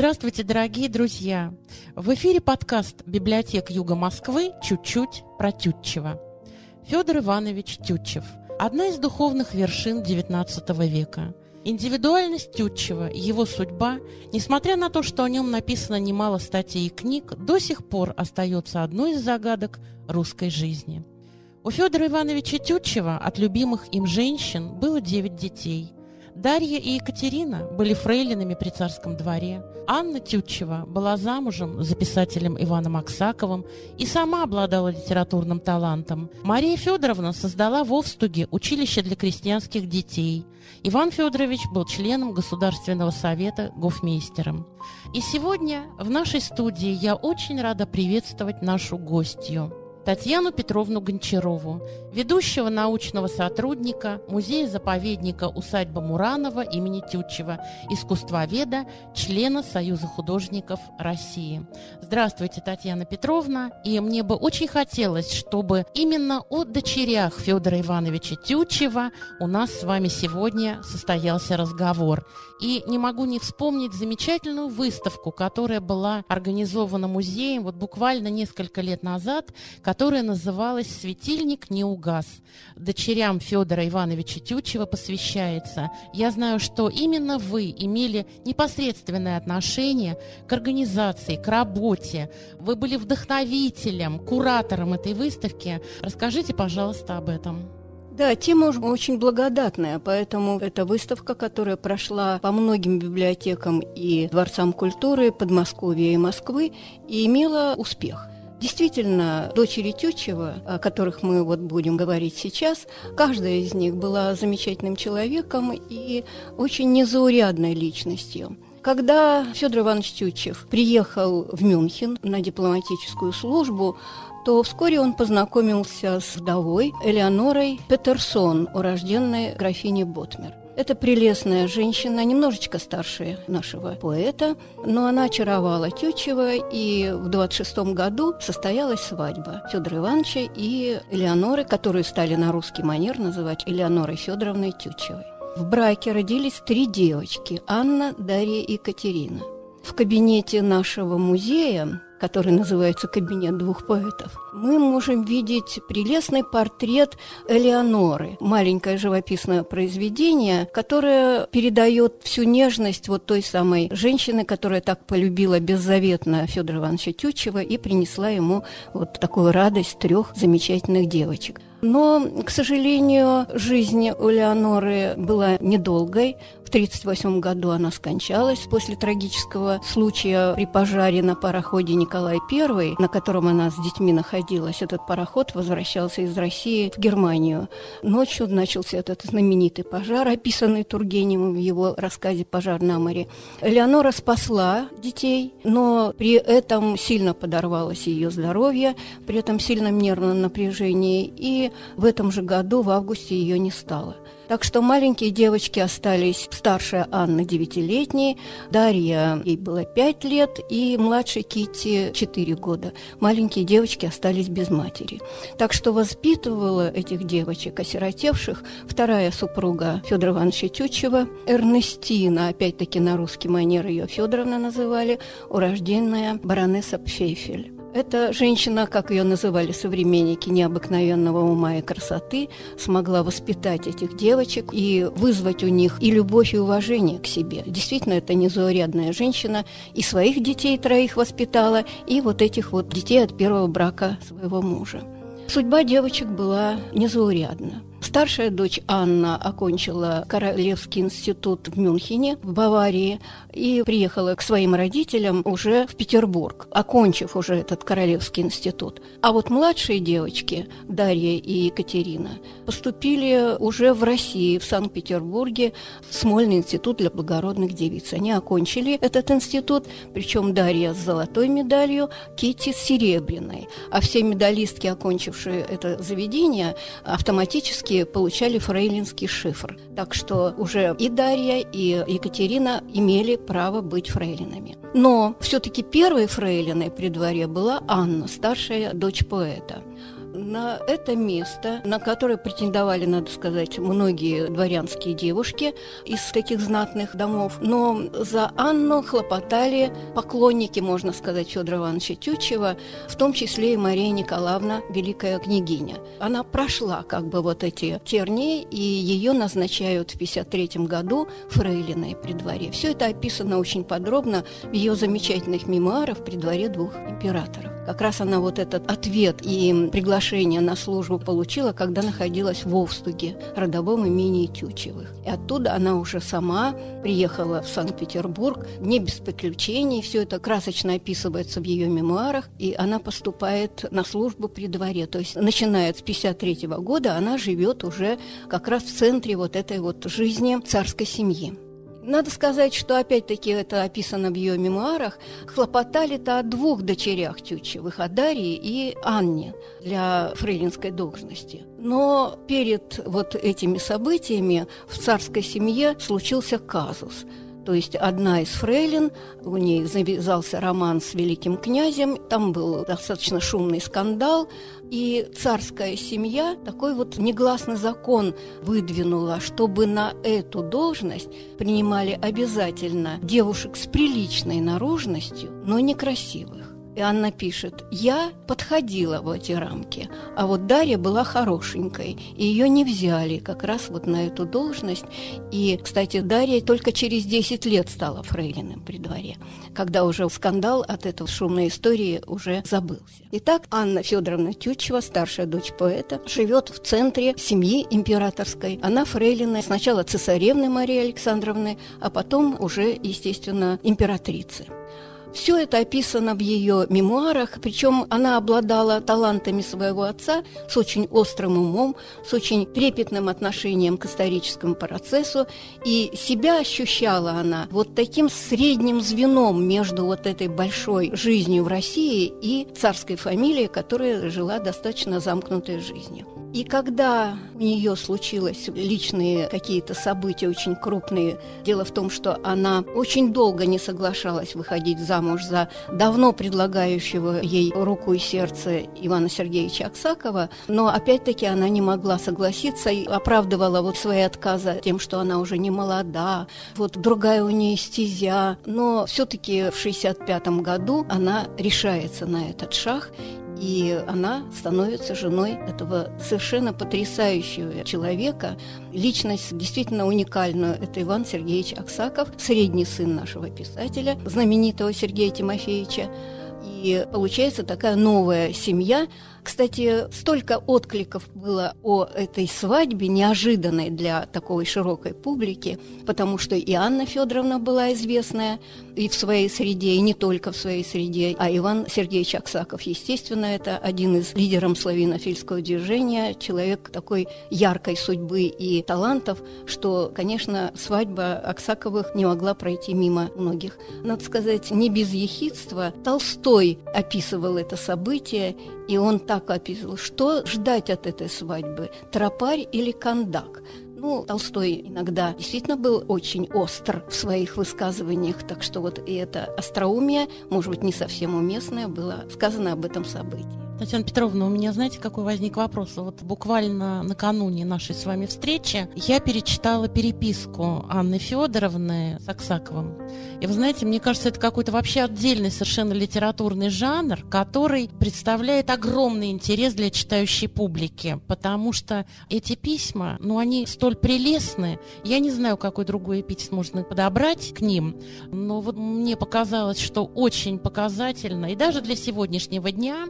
Здравствуйте, дорогие друзья! В эфире подкаст «Библиотек Юга Москвы. Чуть-чуть про Тютчева». Федор Иванович Тютчев – одна из духовных вершин XIX века. Индивидуальность Тютчева, его судьба, несмотря на то, что о нем написано немало статей и книг, до сих пор остается одной из загадок русской жизни. У Федора Ивановича Тютчева от любимых им женщин было девять детей – Дарья и Екатерина были фрейлинами при царском дворе. Анна Тютчева была замужем за писателем Иваном Аксаковым и сама обладала литературным талантом. Мария Федоровна создала в Овстуге училище для крестьянских детей. Иван Федорович был членом Государственного совета гофмейстером. И сегодня в нашей студии я очень рада приветствовать нашу гостью. Татьяну Петровну Гончарову, ведущего научного сотрудника музея-заповедника усадьба Муранова имени Тютчева, искусствоведа, члена Союза художников России. Здравствуйте, Татьяна Петровна. И мне бы очень хотелось, чтобы именно о дочерях Федора Ивановича Тютчева у нас с вами сегодня состоялся разговор. И не могу не вспомнить замечательную выставку, которая была организована музеем вот буквально несколько лет назад, которая называлась «Светильник не угас». Дочерям Федора Ивановича Тютчева посвящается. Я знаю, что именно вы имели непосредственное отношение к организации, к работе. Вы были вдохновителем, куратором этой выставки. Расскажите, пожалуйста, об этом. Да, тема очень благодатная, поэтому эта выставка, которая прошла по многим библиотекам и дворцам культуры Подмосковья и Москвы, и имела успех. Действительно, дочери Тютчева, о которых мы вот будем говорить сейчас, каждая из них была замечательным человеком и очень незаурядной личностью. Когда Федор Иванович Тютчев приехал в Мюнхен на дипломатическую службу, то вскоре он познакомился с вдовой Элеонорой Петерсон, урожденной графиней Ботмер. Это прелестная женщина, немножечко старше нашего поэта, но она очаровала Тютчева, и в 26 году состоялась свадьба Федора Ивановича и Элеоноры, которую стали на русский манер называть Элеонорой Федоровной Тютчевой. В браке родились три девочки – Анна, Дарья и Екатерина. В кабинете нашего музея который называется «Кабинет двух поэтов», мы можем видеть прелестный портрет Элеоноры, маленькое живописное произведение, которое передает всю нежность вот той самой женщины, которая так полюбила беззаветно Федора Ивановича Тютчева и принесла ему вот такую радость трех замечательных девочек. Но, к сожалению, жизнь у Леоноры была недолгой. В 1938 году она скончалась после трагического случая при пожаре на пароходе Николай I, на котором она с детьми находилась. Этот пароход возвращался из России в Германию. Ночью начался этот знаменитый пожар, описанный Тургеневым в его рассказе «Пожар на море». Леонора спасла детей, но при этом сильно подорвалось ее здоровье, при этом сильном нервном напряжении, и в этом же году, в августе, ее не стало. Так что маленькие девочки остались, старшая Анна девятилетней, Дарья, ей было пять лет, и младшей Кити четыре года. Маленькие девочки остались без матери. Так что воспитывала этих девочек, осиротевших, вторая супруга Федора Ивановича Тютчева, Эрнестина, опять-таки на русский манер ее Федоровна называли, урожденная баронесса Пфейфель. Эта женщина, как ее называли современники, необыкновенного ума и красоты, смогла воспитать этих девочек и вызвать у них и любовь, и уважение к себе. Действительно, это незаурядная женщина, и своих детей троих воспитала, и вот этих вот детей от первого брака своего мужа. Судьба девочек была незаурядна. Старшая дочь Анна окончила Королевский институт в Мюнхене, в Баварии, и приехала к своим родителям уже в Петербург, окончив уже этот Королевский институт. А вот младшие девочки, Дарья и Екатерина, поступили уже в России, в Санкт-Петербурге, в Смольный институт для благородных девиц. Они окончили этот институт, причем Дарья с золотой медалью, Кити с серебряной. А все медалистки, окончившие это заведение, автоматически получали фрейлинский шифр. Так что уже и Дарья, и Екатерина имели право быть фрейлинами. Но все-таки первой фрейлиной при дворе была Анна, старшая дочь поэта. На это место, на которое претендовали, надо сказать, многие дворянские девушки из таких знатных домов. Но за Анну хлопотали поклонники, можно сказать, Федора Ивановича Тютчева, в том числе и Мария Николаевна, великая княгиня. Она прошла как бы вот эти тернии, и ее назначают в 1953 году фрейлиной при дворе. Все это описано очень подробно в ее замечательных мемуарах при дворе двух императоров. Как раз она вот этот ответ и приглашение на службу получила, когда находилась в Овстуге, родовом имении Тючевых. И оттуда она уже сама приехала в Санкт-Петербург, не без приключений, все это красочно описывается в ее мемуарах, и она поступает на службу при дворе. То есть, начиная с 53 года, она живет уже как раз в центре вот этой вот жизни царской семьи. Надо сказать, что опять-таки это описано в ее мемуарах. Хлопотали-то о двух дочерях Тютчевых, о Дарье и Анне для фрейлинской должности. Но перед вот этими событиями в царской семье случился казус – то есть одна из фрейлин, у ней завязался роман с великим князем, там был достаточно шумный скандал, и царская семья такой вот негласный закон выдвинула, чтобы на эту должность принимали обязательно девушек с приличной наружностью, но некрасивых. И Анна пишет, я подходила в эти рамки, а вот Дарья была хорошенькой, и ее не взяли как раз вот на эту должность. И, кстати, Дарья только через 10 лет стала фрейлиным при дворе, когда уже скандал от этой шумной истории уже забылся. Итак, Анна Федоровна Тютчева, старшая дочь поэта, живет в центре семьи императорской. Она фрейлина сначала цесаревны Марии Александровны, а потом уже, естественно, императрицы. Все это описано в ее мемуарах, причем она обладала талантами своего отца с очень острым умом, с очень трепетным отношением к историческому процессу, и себя ощущала она вот таким средним звеном между вот этой большой жизнью в России и царской фамилией, которая жила достаточно замкнутой жизнью. И когда у нее случилось личные какие-то события очень крупные, дело в том, что она очень долго не соглашалась выходить замуж за давно предлагающего ей руку и сердце Ивана Сергеевича Аксакова, но опять-таки она не могла согласиться и оправдывала вот свои отказы тем, что она уже не молода, вот другая у нее стезя. Но все-таки в 65 году она решается на этот шаг и она становится женой этого совершенно потрясающего человека. Личность действительно уникальную. Это Иван Сергеевич Аксаков, средний сын нашего писателя, знаменитого Сергея Тимофеевича. И получается такая новая семья, кстати, столько откликов было о этой свадьбе, неожиданной для такой широкой публики, потому что и Анна Федоровна была известная и в своей среде, и не только в своей среде, а Иван Сергеевич Аксаков, естественно, это один из лидеров славянофильского движения, человек такой яркой судьбы и талантов, что, конечно, свадьба Аксаковых не могла пройти мимо многих. Надо сказать, не без ехидства. Толстой описывал это событие, и он так описывал, что ждать от этой свадьбы, тропарь или кондак. Ну, Толстой иногда действительно был очень остр в своих высказываниях, так что вот и это остроумие, может быть, не совсем уместное, было сказано об этом событии. Татьяна Петровна, у меня, знаете, какой возник вопрос? Вот буквально накануне нашей с вами встречи я перечитала переписку Анны Федоровны с Аксаковым. И вы знаете, мне кажется, это какой-то вообще отдельный совершенно литературный жанр, который представляет огромный интерес для читающей публики, потому что эти письма, ну, они столь прелестны. Я не знаю, какой другой эпитет можно подобрать к ним, но вот мне показалось, что очень показательно, и даже для сегодняшнего дня,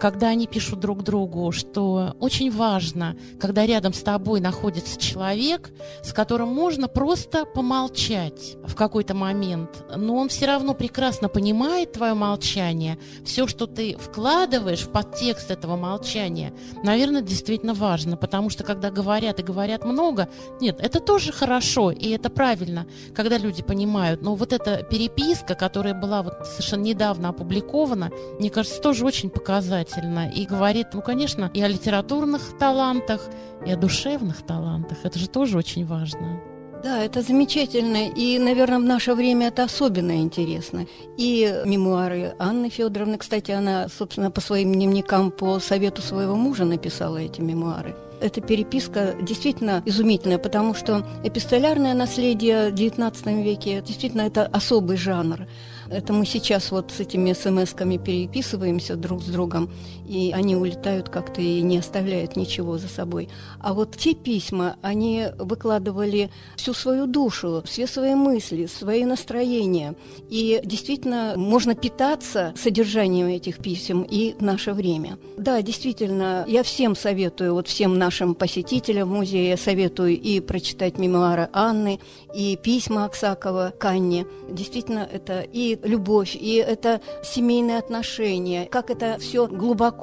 когда они пишут друг другу, что очень важно, когда рядом с тобой находится человек, с которым можно просто помолчать в какой-то момент, но он все равно прекрасно понимает твое молчание, все, что ты вкладываешь в подтекст этого молчания, наверное, действительно важно, потому что когда говорят и говорят много, нет, это тоже хорошо, и это правильно, когда люди понимают, но вот эта переписка, которая была вот совершенно недавно опубликована, мне кажется, тоже очень показательна замечательно и говорит, ну, конечно, и о литературных талантах, и о душевных талантах. Это же тоже очень важно. Да, это замечательно. И, наверное, в наше время это особенно интересно. И мемуары Анны Федоровны, кстати, она, собственно, по своим дневникам по совету своего мужа написала эти мемуары. Эта переписка действительно изумительная, потому что эпистолярное наследие в XIX веке действительно это особый жанр. Это мы сейчас вот с этими смс-ками переписываемся друг с другом, и они улетают как-то и не оставляют ничего за собой. А вот те письма, они выкладывали всю свою душу, все свои мысли, свои настроения. И действительно можно питаться содержанием этих писем и в наше время. Да, действительно, я всем советую, вот всем нашим посетителям музея советую и прочитать мемуары Анны, и письма Аксакова к Анне. Действительно, это и любовь, и это семейные отношения, как это все глубоко,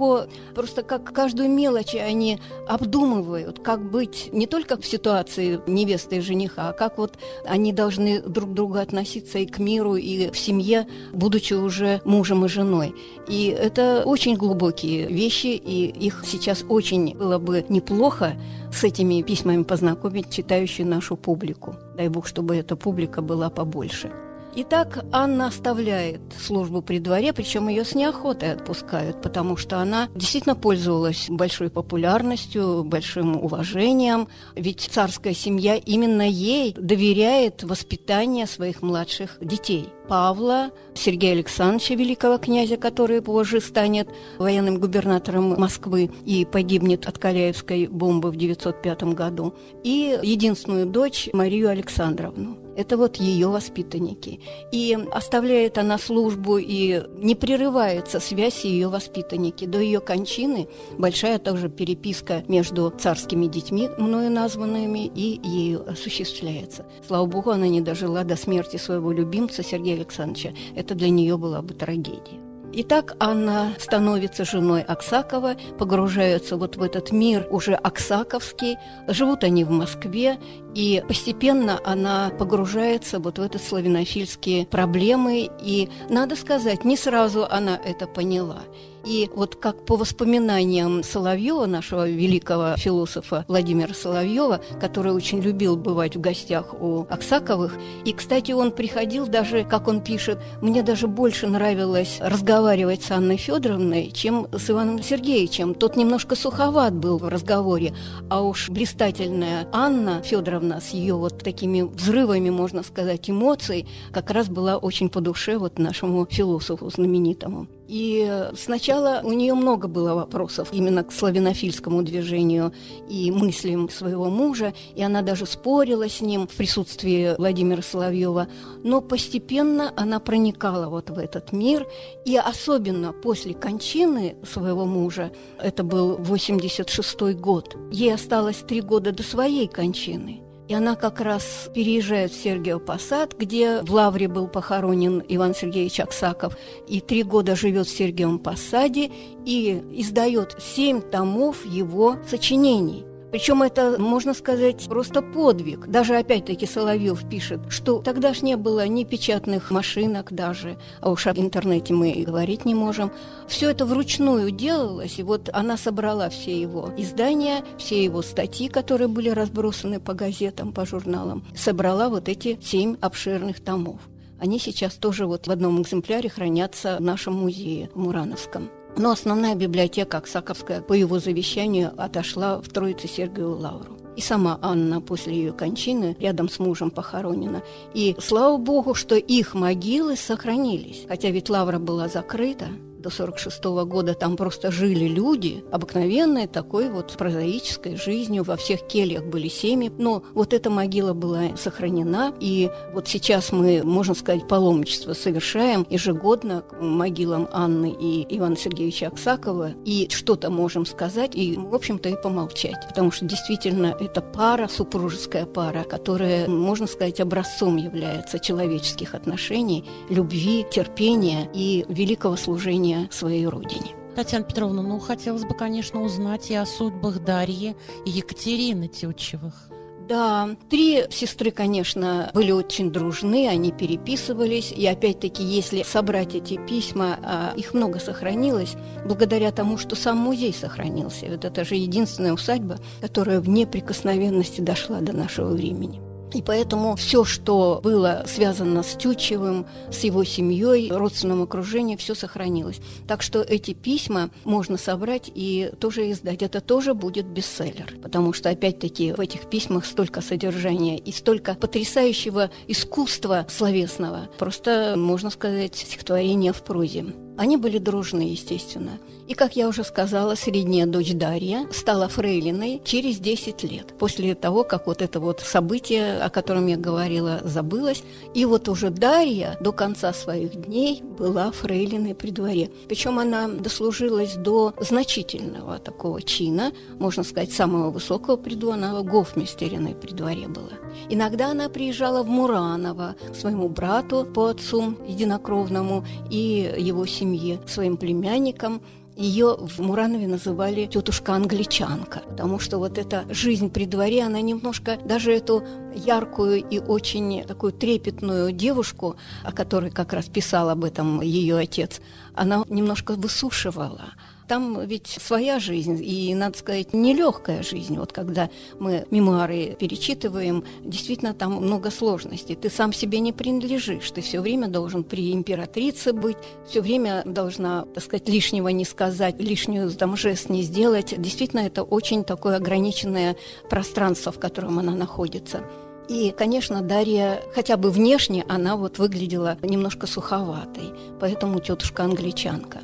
просто как каждую мелочь они обдумывают, как быть не только в ситуации невесты и жениха, а как вот они должны друг к другу относиться и к миру, и в семье, будучи уже мужем и женой. И это очень глубокие вещи, и их сейчас очень было бы неплохо с этими письмами познакомить читающую нашу публику. Дай бог, чтобы эта публика была побольше. Итак, Анна оставляет службу при дворе, причем ее с неохотой отпускают, потому что она действительно пользовалась большой популярностью, большим уважением, ведь царская семья именно ей доверяет воспитание своих младших детей. Павла, Сергея Александровича, великого князя, который позже станет военным губернатором Москвы и погибнет от Каляевской бомбы в 905 году, и единственную дочь Марию Александровну. Это вот ее воспитанники. И оставляет она службу, и не прерывается связь ее воспитанники. До ее кончины большая также переписка между царскими детьми, мною названными, и ею осуществляется. Слава богу, она не дожила до смерти своего любимца Сергея Александровича. Это для нее была бы трагедия. Итак, Анна становится женой Аксакова, погружаются вот в этот мир уже аксаковский. Живут они в Москве, и постепенно она погружается вот в эти славянофильские проблемы. И, надо сказать, не сразу она это поняла. И вот как по воспоминаниям Соловьева, нашего великого философа Владимира Соловьева, который очень любил бывать в гостях у Аксаковых, и, кстати, он приходил даже, как он пишет, мне даже больше нравилось разговаривать с Анной Федоровной, чем с Иваном Сергеевичем. Тот немножко суховат был в разговоре, а уж блистательная Анна Федоровна с ее вот такими взрывами, можно сказать, эмоций, как раз была очень по душе вот нашему философу знаменитому. И сначала у нее много было вопросов именно к славянофильскому движению и мыслям своего мужа, и она даже спорила с ним в присутствии Владимира Соловьева, но постепенно она проникала вот в этот мир, и особенно после кончины своего мужа, это был 86 год, ей осталось три года до своей кончины – и она как раз переезжает в Сергиев Посад, где в Лавре был похоронен Иван Сергеевич Аксаков, и три года живет в Сергиевом Посаде и издает семь томов его сочинений. Причем это, можно сказать, просто подвиг. Даже опять-таки Соловьев пишет, что тогда ж не было ни печатных машинок даже, а уж об интернете мы и говорить не можем. Все это вручную делалось, и вот она собрала все его издания, все его статьи, которые были разбросаны по газетам, по журналам, собрала вот эти семь обширных томов. Они сейчас тоже вот в одном экземпляре хранятся в нашем музее в Мурановском. Но основная библиотека Аксаковская по его завещанию отошла в Троице Сергию Лавру. И сама Анна после ее кончины рядом с мужем похоронена. И слава богу, что их могилы сохранились. Хотя ведь Лавра была закрыта, до 46 года там просто жили люди, обыкновенной такой вот прозаической жизнью, во всех кельях были семьи, но вот эта могила была сохранена, и вот сейчас мы, можно сказать, паломничество совершаем ежегодно к могилам Анны и Ивана Сергеевича Аксакова, и что-то можем сказать, и, в общем-то, и помолчать, потому что действительно это пара, супружеская пара, которая, можно сказать, образцом является человеческих отношений, любви, терпения и великого служения служения своей родине. Татьяна Петровна, ну, хотелось бы, конечно, узнать и о судьбах Дарьи и Екатерины Тютчевых. Да, три сестры, конечно, были очень дружны, они переписывались. И опять-таки, если собрать эти письма, а их много сохранилось, благодаря тому, что сам музей сохранился. Вот это же единственная усадьба, которая в неприкосновенности дошла до нашего времени. И поэтому все, что было связано с Тютчевым, с его семьей, родственным окружением, все сохранилось. Так что эти письма можно собрать и тоже издать. Это тоже будет бестселлер, потому что, опять-таки, в этих письмах столько содержания и столько потрясающего искусства словесного. Просто, можно сказать, стихотворение в прозе. Они были дружны, естественно. И, как я уже сказала, средняя дочь Дарья стала фрейлиной через 10 лет, после того, как вот это вот событие, о котором я говорила, забылось. И вот уже Дарья до конца своих дней была фрейлиной при дворе. Причем она дослужилась до значительного такого чина, можно сказать, самого высокого при дворе, она гофмистериной при дворе была. Иногда она приезжала в Мураново к своему брату по отцу единокровному и его семье, своим племянникам, ее в Муранове называли тетушка-англичанка, потому что вот эта жизнь при дворе, она немножко, даже эту яркую и очень такую трепетную девушку, о которой как раз писал об этом ее отец, она немножко высушивала. Там ведь своя жизнь, и, надо сказать, нелегкая жизнь. Вот когда мы мемуары перечитываем, действительно там много сложностей. Ты сам себе не принадлежишь, ты все время должен при императрице быть, все время должна, так сказать, лишнего не сказать, лишнюю там жест не сделать. Действительно, это очень такое ограниченное пространство, в котором она находится. И, конечно, Дарья, хотя бы внешне, она вот выглядела немножко суховатой, поэтому тетушка англичанка.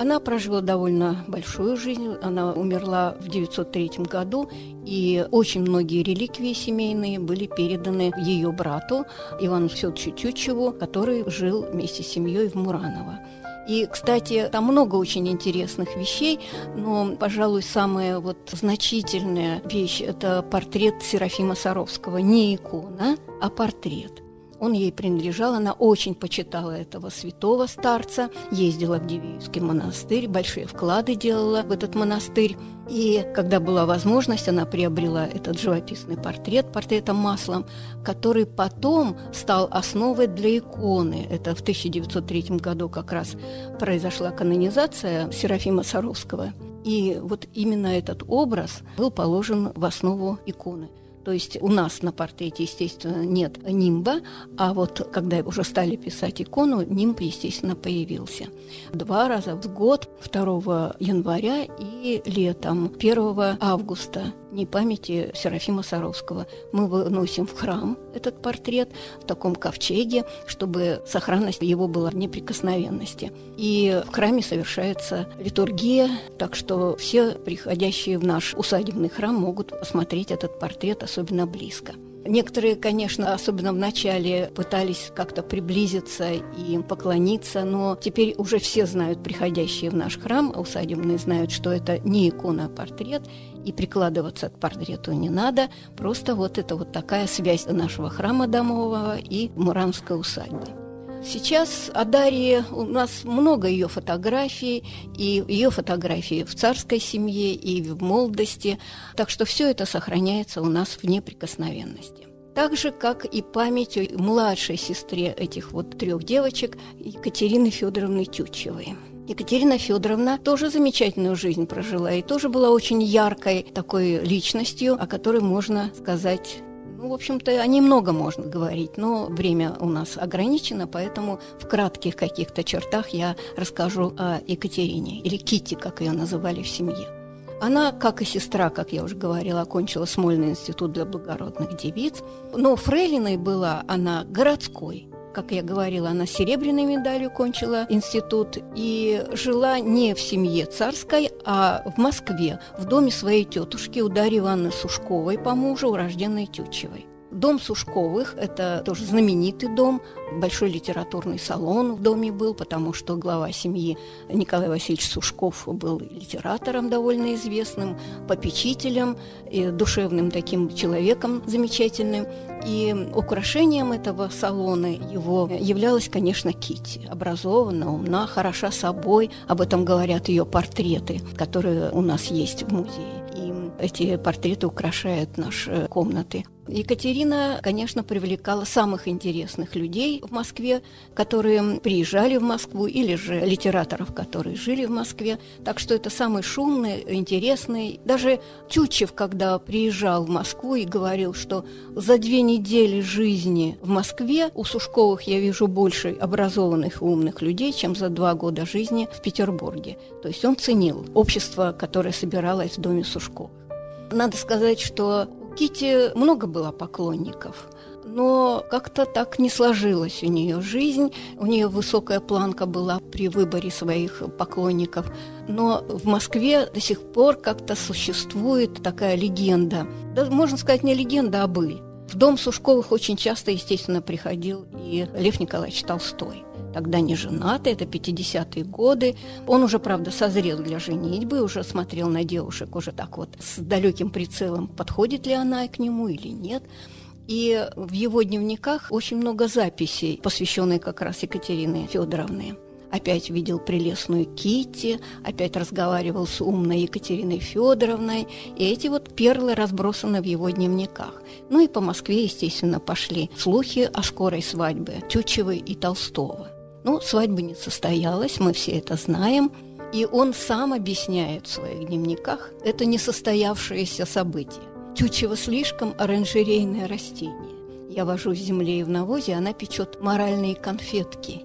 Она прожила довольно большую жизнь. Она умерла в 903 году, и очень многие реликвии семейные были переданы ее брату Ивану Федоровичу Тютчеву, который жил вместе с семьей в Мураново. И, кстати, там много очень интересных вещей, но, пожалуй, самая вот значительная вещь – это портрет Серафима Саровского. Не икона, а портрет – он ей принадлежал, она очень почитала этого святого старца, ездила в Дивеевский монастырь, большие вклады делала в этот монастырь. И когда была возможность, она приобрела этот живописный портрет, портретом маслом, который потом стал основой для иконы. Это в 1903 году как раз произошла канонизация Серафима Саровского. И вот именно этот образ был положен в основу иконы. То есть у нас на портрете, естественно, нет нимба, а вот когда уже стали писать икону, нимб, естественно, появился. Два раза в год, 2 января и летом, 1 августа дни памяти Серафима Саровского. Мы выносим в храм этот портрет в таком ковчеге, чтобы сохранность его была в неприкосновенности. И в храме совершается литургия, так что все приходящие в наш усадебный храм могут посмотреть этот портрет особенно близко. Некоторые, конечно, особенно в начале пытались как-то приблизиться и поклониться, но теперь уже все знают, приходящие в наш храм, усадебные знают, что это не икона, а портрет, и прикладываться к портрету не надо. Просто вот это вот такая связь нашего храма домового и Муранской усадьбы. Сейчас о Дарье у нас много ее фотографий, и ее фотографии в царской семье, и в молодости, так что все это сохраняется у нас в неприкосновенности. Так же, как и память о младшей сестре этих вот трех девочек Екатерины Федоровны Тютчевой. Екатерина Федоровна тоже замечательную жизнь прожила и тоже была очень яркой такой личностью, о которой можно сказать ну, в общем-то, о ней много можно говорить, но время у нас ограничено, поэтому в кратких каких-то чертах я расскажу о Екатерине, или Кити, как ее называли в семье. Она, как и сестра, как я уже говорила, окончила Смольный институт для благородных девиц, но фрейлиной была она городской, как я говорила, она серебряной медалью кончила институт и жила не в семье царской, а в Москве, в доме своей тетушки у Дарьи Ивановны Сушковой по мужу, урожденной Тютчевой. Дом Сушковых – это тоже знаменитый дом, большой литературный салон в доме был, потому что глава семьи Николай Васильевич Сушков был литератором довольно известным, попечителем, душевным таким человеком замечательным. И украшением этого салона его являлась, конечно, Кити, образованная, умна, хороша собой. Об этом говорят ее портреты, которые у нас есть в музее. И эти портреты украшают наши комнаты. Екатерина, конечно, привлекала самых интересных людей в Москве, которые приезжали в Москву, или же литераторов, которые жили в Москве. Так что это самый шумный, интересный. Даже Тютчев, когда приезжал в Москву и говорил, что за две недели жизни в Москве у Сушковых я вижу больше образованных и умных людей, чем за два года жизни в Петербурге. То есть он ценил общество, которое собиралось в доме Сушковых. Надо сказать, что у Кити много было поклонников – но как-то так не сложилась у нее жизнь. У нее высокая планка была при выборе своих поклонников. Но в Москве до сих пор как-то существует такая легенда. Да, можно сказать, не легенда, а быль. В дом Сушковых очень часто, естественно, приходил и Лев Николаевич Толстой тогда не женатый, это 50-е годы. Он уже, правда, созрел для женитьбы, уже смотрел на девушек уже так вот с далеким прицелом, подходит ли она к нему или нет. И в его дневниках очень много записей, посвященных как раз Екатерине Федоровне. Опять видел прелестную Кити, опять разговаривал с умной Екатериной Федоровной, и эти вот перлы разбросаны в его дневниках. Ну и по Москве, естественно, пошли слухи о скорой свадьбе Тютчевой и Толстого. Ну, свадьба не состоялась, мы все это знаем. И он сам объясняет в своих дневниках это несостоявшееся событие. Тютчево слишком оранжерейное растение. Я вожу в земле и в навозе, она печет моральные конфетки.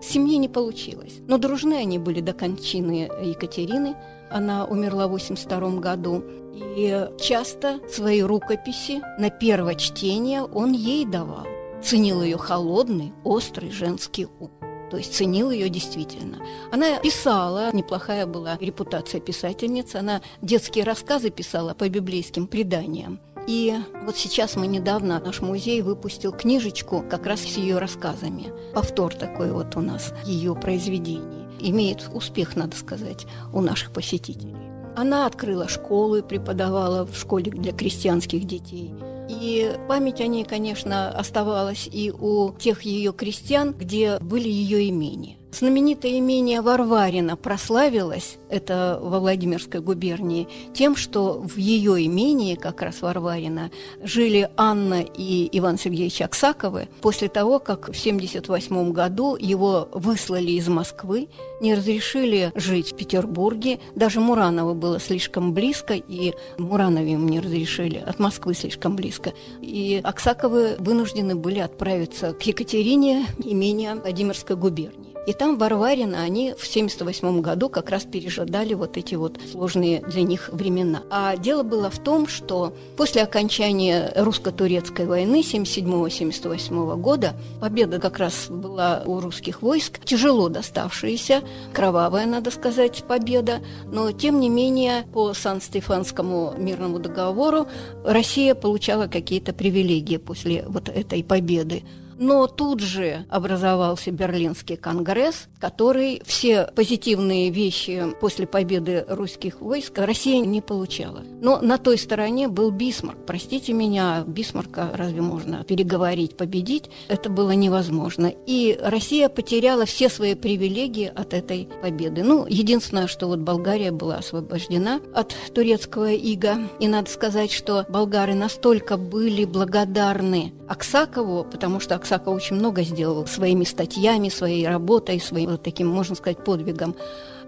Семьи не получилось. Но дружны они были до кончины Екатерины. Она умерла в 82 году. И часто свои рукописи на первое чтение он ей давал. Ценил ее холодный, острый женский ум то есть ценил ее действительно. Она писала, неплохая была репутация писательницы, она детские рассказы писала по библейским преданиям. И вот сейчас мы недавно, наш музей выпустил книжечку как раз с ее рассказами. Повтор такой вот у нас ее произведений. Имеет успех, надо сказать, у наших посетителей. Она открыла школу и преподавала в школе для крестьянских детей – и память о ней, конечно, оставалась и у тех ее крестьян, где были ее имения. Знаменитое имение Варварина прославилось, это во Владимирской губернии, тем, что в ее имении, как раз Варварина, жили Анна и Иван Сергеевич Аксаковы после того, как в 1978 году его выслали из Москвы, не разрешили жить в Петербурге, даже Мураново было слишком близко, и Муранове им не разрешили, от Москвы слишком близко. И Аксаковы вынуждены были отправиться к Екатерине, имения Владимирской губернии. И там Варварина они в 1978 году как раз пережидали вот эти вот сложные для них времена. А дело было в том, что после окончания русско-турецкой войны 1977-1978 года победа как раз была у русских войск, тяжело доставшаяся, кровавая, надо сказать, победа, но тем не менее по Сан-Стефанскому мирному договору Россия получала какие-то привилегии после вот этой победы. Но тут же образовался Берлинский конгресс, который все позитивные вещи после победы русских войск Россия не получала. Но на той стороне был Бисмарк. Простите меня, Бисмарка разве можно переговорить, победить? Это было невозможно. И Россия потеряла все свои привилегии от этой победы. Ну, единственное, что вот Болгария была освобождена от турецкого ига. И надо сказать, что болгары настолько были благодарны Аксакову, потому что Аксаков Аксаков очень много сделал своими статьями, своей работой, своим вот таким, можно сказать, подвигом,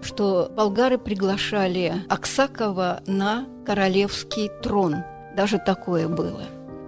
что болгары приглашали Аксакова на королевский трон. Даже такое было.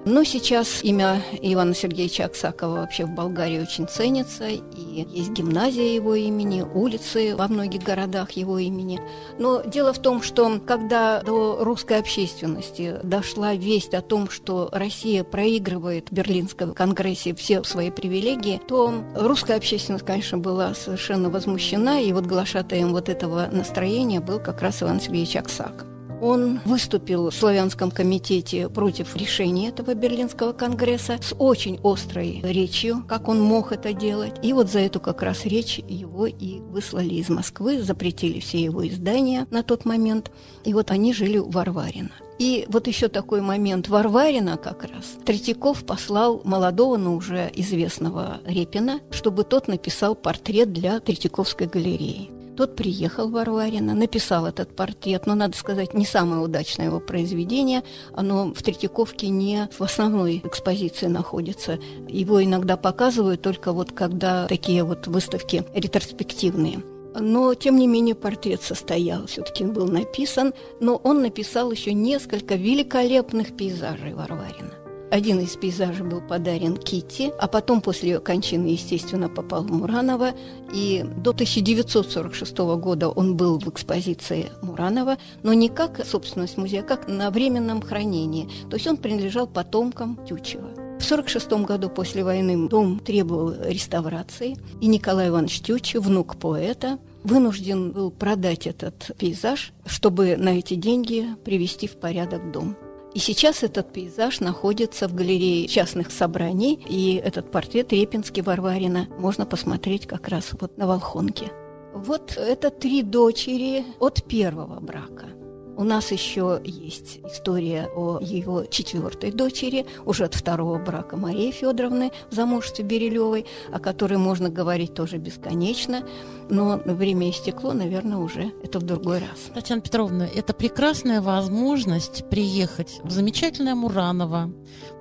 Но сейчас имя Ивана Сергеевича Аксакова вообще в Болгарии очень ценится, и есть гимназия его имени, улицы во многих городах его имени. Но дело в том, что когда до русской общественности дошла весть о том, что Россия проигрывает в Берлинском конгрессе все свои привилегии, то русская общественность, конечно, была совершенно возмущена, и вот глашатаем вот этого настроения был как раз Иван Сергеевич Аксаков. Он выступил в Славянском комитете против решения этого Берлинского конгресса с очень острой речью, как он мог это делать. И вот за эту как раз речь его и выслали из Москвы, запретили все его издания на тот момент. И вот они жили у Варварина. И вот еще такой момент Варварина как раз. Третьяков послал молодого, но уже известного Репина, чтобы тот написал портрет для Третьяковской галереи. Тот приехал Варварина, написал этот портрет, но, надо сказать, не самое удачное его произведение. Оно в Третьяковке не в основной экспозиции находится. Его иногда показывают только вот когда такие вот выставки ретроспективные. Но, тем не менее, портрет состоял, все-таки был написан, но он написал еще несколько великолепных пейзажей Варварина. Один из пейзажей был подарен Кити, а потом после ее кончины, естественно, попал в Муранова. И до 1946 года он был в экспозиции Муранова, но не как собственность музея, а как на временном хранении. То есть он принадлежал потомкам Тютчева. В 1946 году после войны дом требовал реставрации, и Николай Иванович Тютчев, внук поэта, вынужден был продать этот пейзаж, чтобы на эти деньги привести в порядок дом. И сейчас этот пейзаж находится в галерее частных собраний, и этот портрет Репинский Варварина можно посмотреть как раз вот на Волхонке. Вот это три дочери от первого брака – у нас еще есть история о его четвертой дочери, уже от второго брака Марии Федоровны в замужестве Берилевой, о которой можно говорить тоже бесконечно, но время истекло, наверное, уже это в другой раз. Татьяна Петровна, это прекрасная возможность приехать в замечательное Мураново,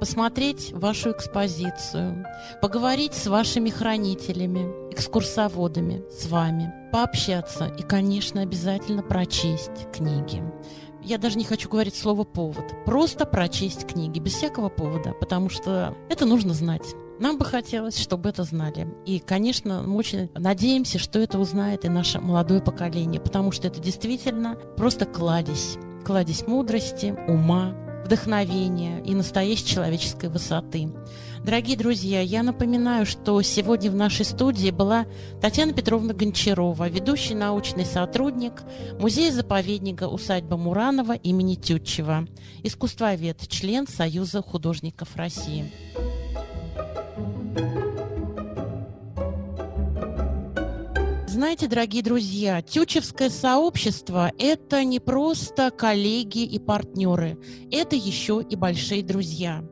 посмотреть вашу экспозицию, поговорить с вашими хранителями, экскурсоводами, с вами, пообщаться и, конечно, обязательно прочесть книги. Я даже не хочу говорить слово «повод». Просто прочесть книги, без всякого повода, потому что это нужно знать. Нам бы хотелось, чтобы это знали. И, конечно, мы очень надеемся, что это узнает и наше молодое поколение, потому что это действительно просто кладезь. Кладезь мудрости, ума, вдохновения и настоящей человеческой высоты. Дорогие друзья, я напоминаю, что сегодня в нашей студии была Татьяна Петровна Гончарова, ведущий научный сотрудник музея-заповедника усадьба Муранова имени Тютчева, искусствовед, член Союза художников России. Знаете, дорогие друзья, тючевское сообщество – это не просто коллеги и партнеры, это еще и большие друзья.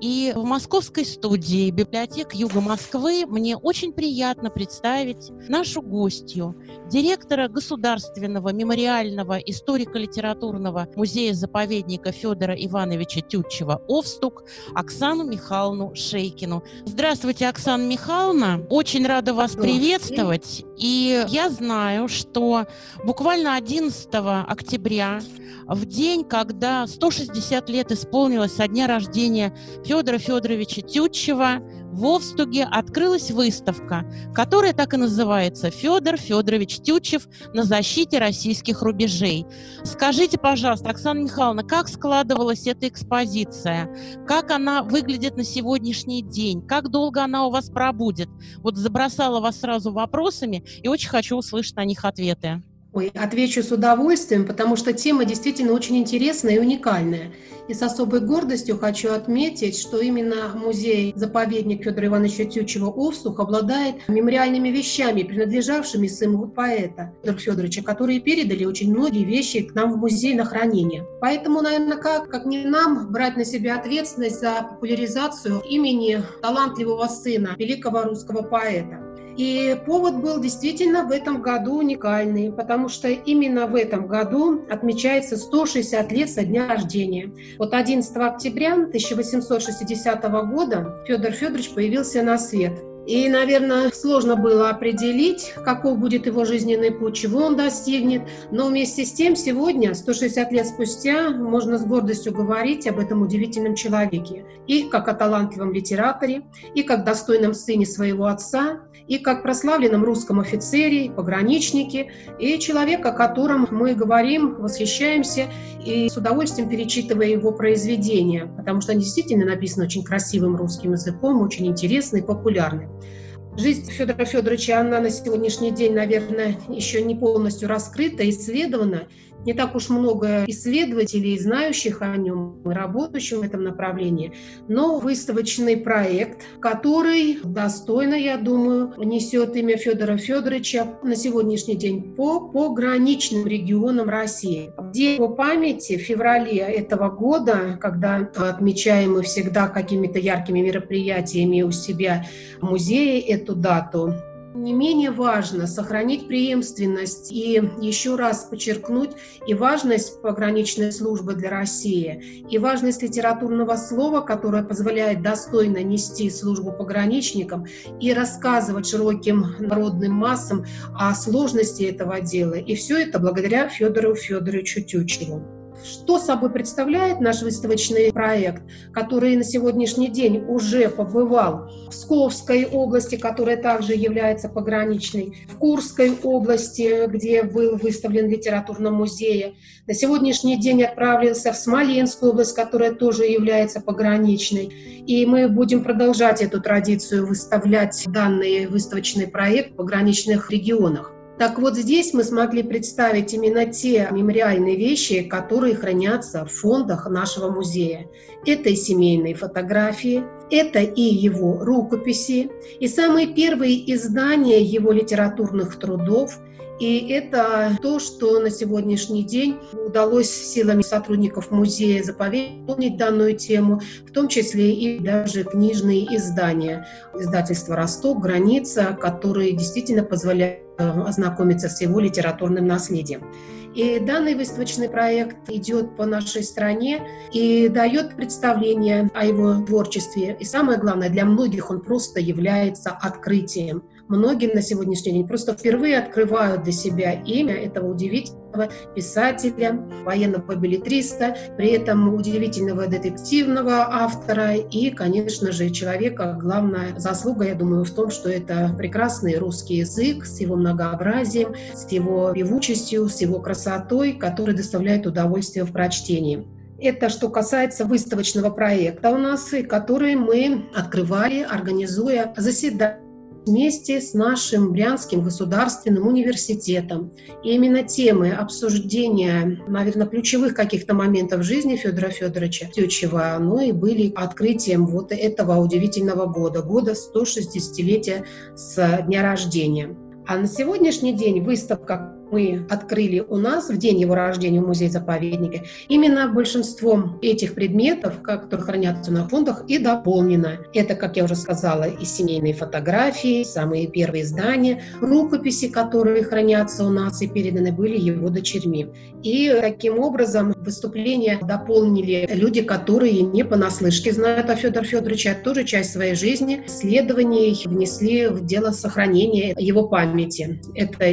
И в московской студии библиотек Юга Москвы мне очень приятно представить нашу гостью, директора Государственного мемориального историко-литературного музея-заповедника Федора Ивановича Тютчева «Овстук» Оксану Михайловну Шейкину. Здравствуйте, Оксана Михайловна. Очень рада вас приветствовать. И я знаю, что буквально 11 октября в день, когда 160 лет исполнилось со дня рождения Федора Федоровича Тютчева, в Овстуге открылась выставка, которая так и называется «Федор Федорович Тютчев на защите российских рубежей». Скажите, пожалуйста, Оксана Михайловна, как складывалась эта экспозиция? Как она выглядит на сегодняшний день? Как долго она у вас пробудет? Вот забросала вас сразу вопросами и очень хочу услышать на них ответы. Ой, отвечу с удовольствием, потому что тема действительно очень интересная и уникальная. И с особой гордостью хочу отметить, что именно музей-заповедник Федора Ивановича Тютчева Овсух обладает мемориальными вещами, принадлежавшими сыну поэта Федора Федоровича, которые передали очень многие вещи к нам в музей на хранение. Поэтому, наверное, как, как не нам брать на себя ответственность за популяризацию имени талантливого сына великого русского поэта. И повод был действительно в этом году уникальный, потому что именно в этом году отмечается 160 лет со дня рождения. Вот 11 октября 1860 года Федор Федорович появился на свет. И, наверное, сложно было определить, каков будет его жизненный путь, чего он достигнет. Но вместе с тем сегодня, 160 лет спустя, можно с гордостью говорить об этом удивительном человеке. И как о талантливом литераторе, и как достойном сыне своего отца, и как прославленном русском офицере, пограничнике, и человек, о котором мы говорим, восхищаемся и с удовольствием перечитывая его произведения, потому что они действительно написаны очень красивым русским языком, очень интересны и популярны. Жизнь Федора Федоровича, она на сегодняшний день, наверное, еще не полностью раскрыта, исследована не так уж много исследователей, знающих о нем, работающих в этом направлении, но выставочный проект, который достойно, я думаю, несет имя Федора Федоровича на сегодняшний день по пограничным регионам России. Где по памяти в феврале этого года, когда отмечаем мы всегда какими-то яркими мероприятиями у себя в музее эту дату, Не менее важно сохранить преемственность и еще раз подчеркнуть и важность пограничной службы для России, и важность литературного слова, которое позволяет достойно нести службу пограничникам и рассказывать широким народным массам о сложности этого дела. И все это благодаря Федору Федоровичу Тютчеву. Что собой представляет наш выставочный проект, который на сегодняшний день уже побывал в Псковской области, которая также является пограничной, в Курской области, где был выставлен в литературном музее. На сегодняшний день отправился в Смоленскую область, которая тоже является пограничной. И мы будем продолжать эту традицию выставлять данный выставочный проект в пограничных регионах. Так вот здесь мы смогли представить именно те мемориальные вещи, которые хранятся в фондах нашего музея. Это и семейные фотографии, это и его рукописи, и самые первые издания его литературных трудов, и это то, что на сегодняшний день удалось силами сотрудников музея заповедить данную тему, в том числе и даже книжные издания. Издательство «Росток», «Граница», которые действительно позволяют э, ознакомиться с его литературным наследием. И данный выставочный проект идет по нашей стране и дает представление о его творчестве. И самое главное, для многих он просто является открытием – многим на сегодняшний день просто впервые открывают для себя имя этого удивительного писателя, военного билетриста, при этом удивительного детективного автора и, конечно же, человека. Главная заслуга, я думаю, в том, что это прекрасный русский язык с его многообразием, с его певучестью, с его красотой, который доставляет удовольствие в прочтении. Это что касается выставочного проекта у нас, который мы открывали, организуя заседания вместе с нашим Брянским государственным университетом. И именно темы обсуждения, наверное, ключевых каких-то моментов жизни Федора Федоровича Тютчева, ну и были открытием вот этого удивительного года, года 160-летия с дня рождения. А на сегодняшний день выставка мы открыли у нас в день его рождения в музее-заповеднике, именно большинством этих предметов, которые хранятся на фондах, и дополнено. Это, как я уже сказала, и семейные фотографии, самые первые издания, рукописи, которые хранятся у нас и переданы были его дочерьми. И таким образом выступления дополнили люди, которые не понаслышке знают о Федоре Федоровиче, а тоже часть своей жизни, исследований внесли в дело сохранения его памяти. Это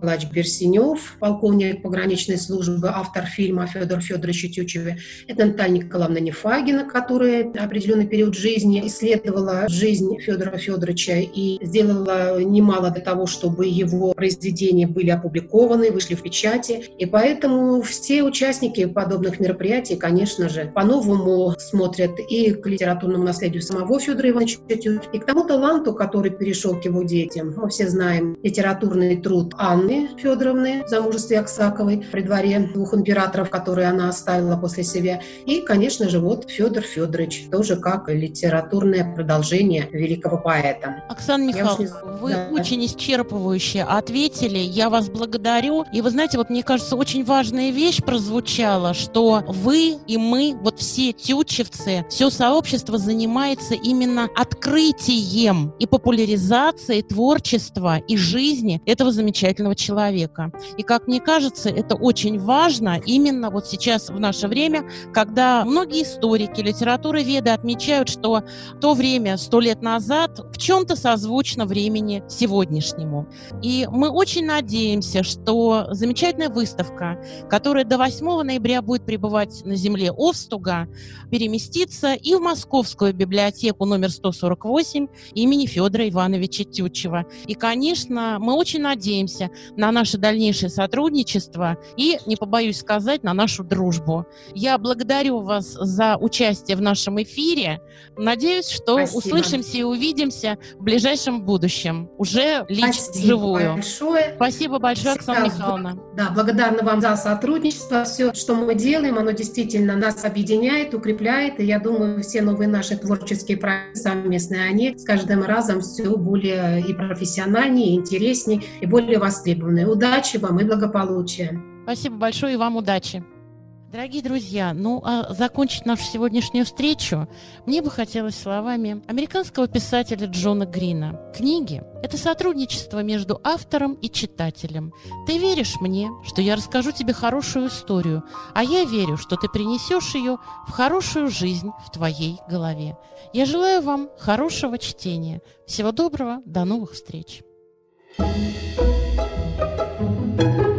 Николаевич Берсенев, полковник пограничной службы, автор фильма Федор Федорович Тютчеве. Это Наталья Николаевна Нефагина, которая определенный период жизни исследовала жизнь Федора Федоровича и сделала немало для того, чтобы его произведения были опубликованы, вышли в печати. И поэтому все участники подобных мероприятий, конечно же, по-новому смотрят и к литературному наследию самого Федора Ивановича Тютчева, и к тому таланту, который перешел к его детям. Мы все знаем литературный труд Анны Анны Федоровны, замужестве Аксаковой, при дворе двух императоров, которые она оставила после себя. И, конечно же, вот Федор Федорович, тоже как литературное продолжение великого поэта. Оксана Михайловна, вы да. очень исчерпывающе ответили. Я вас благодарю. И вы знаете, вот мне кажется, очень важная вещь прозвучала, что вы и мы, вот все тютчевцы, все сообщество занимается именно открытием и популяризацией творчества и жизни этого замечательного человека. И, как мне кажется, это очень важно именно вот сейчас в наше время, когда многие историки, литературы веды отмечают, что то время сто лет назад в чем-то созвучно времени сегодняшнему. И мы очень надеемся, что замечательная выставка, которая до 8 ноября будет пребывать на земле Овстуга, переместится и в Московскую библиотеку номер 148 имени Федора Ивановича Тютчева. И, конечно, мы очень надеемся на наше дальнейшее сотрудничество и, не побоюсь сказать, на нашу дружбу. Я благодарю вас за участие в нашем эфире. Надеюсь, что Спасибо. услышимся и увидимся в ближайшем будущем, уже лично Спасибо вживую. большое. Спасибо большое, Оксана Михайловна. Да, благодарна вам за сотрудничество. Все, что мы делаем, оно действительно нас объединяет, укрепляет. И я думаю, все новые наши творческие проекты совместные, они с каждым разом все более и профессиональнее, и интереснее, и более востребованы. Удачи вам и благополучия. Спасибо большое и вам удачи. Дорогие друзья, ну а закончить нашу сегодняшнюю встречу мне бы хотелось словами американского писателя Джона Грина. Книги – это сотрудничество между автором и читателем. Ты веришь мне, что я расскажу тебе хорошую историю, а я верю, что ты принесешь ее в хорошую жизнь в твоей голове. Я желаю вам хорошего чтения. Всего доброго, до новых встреч. Thank you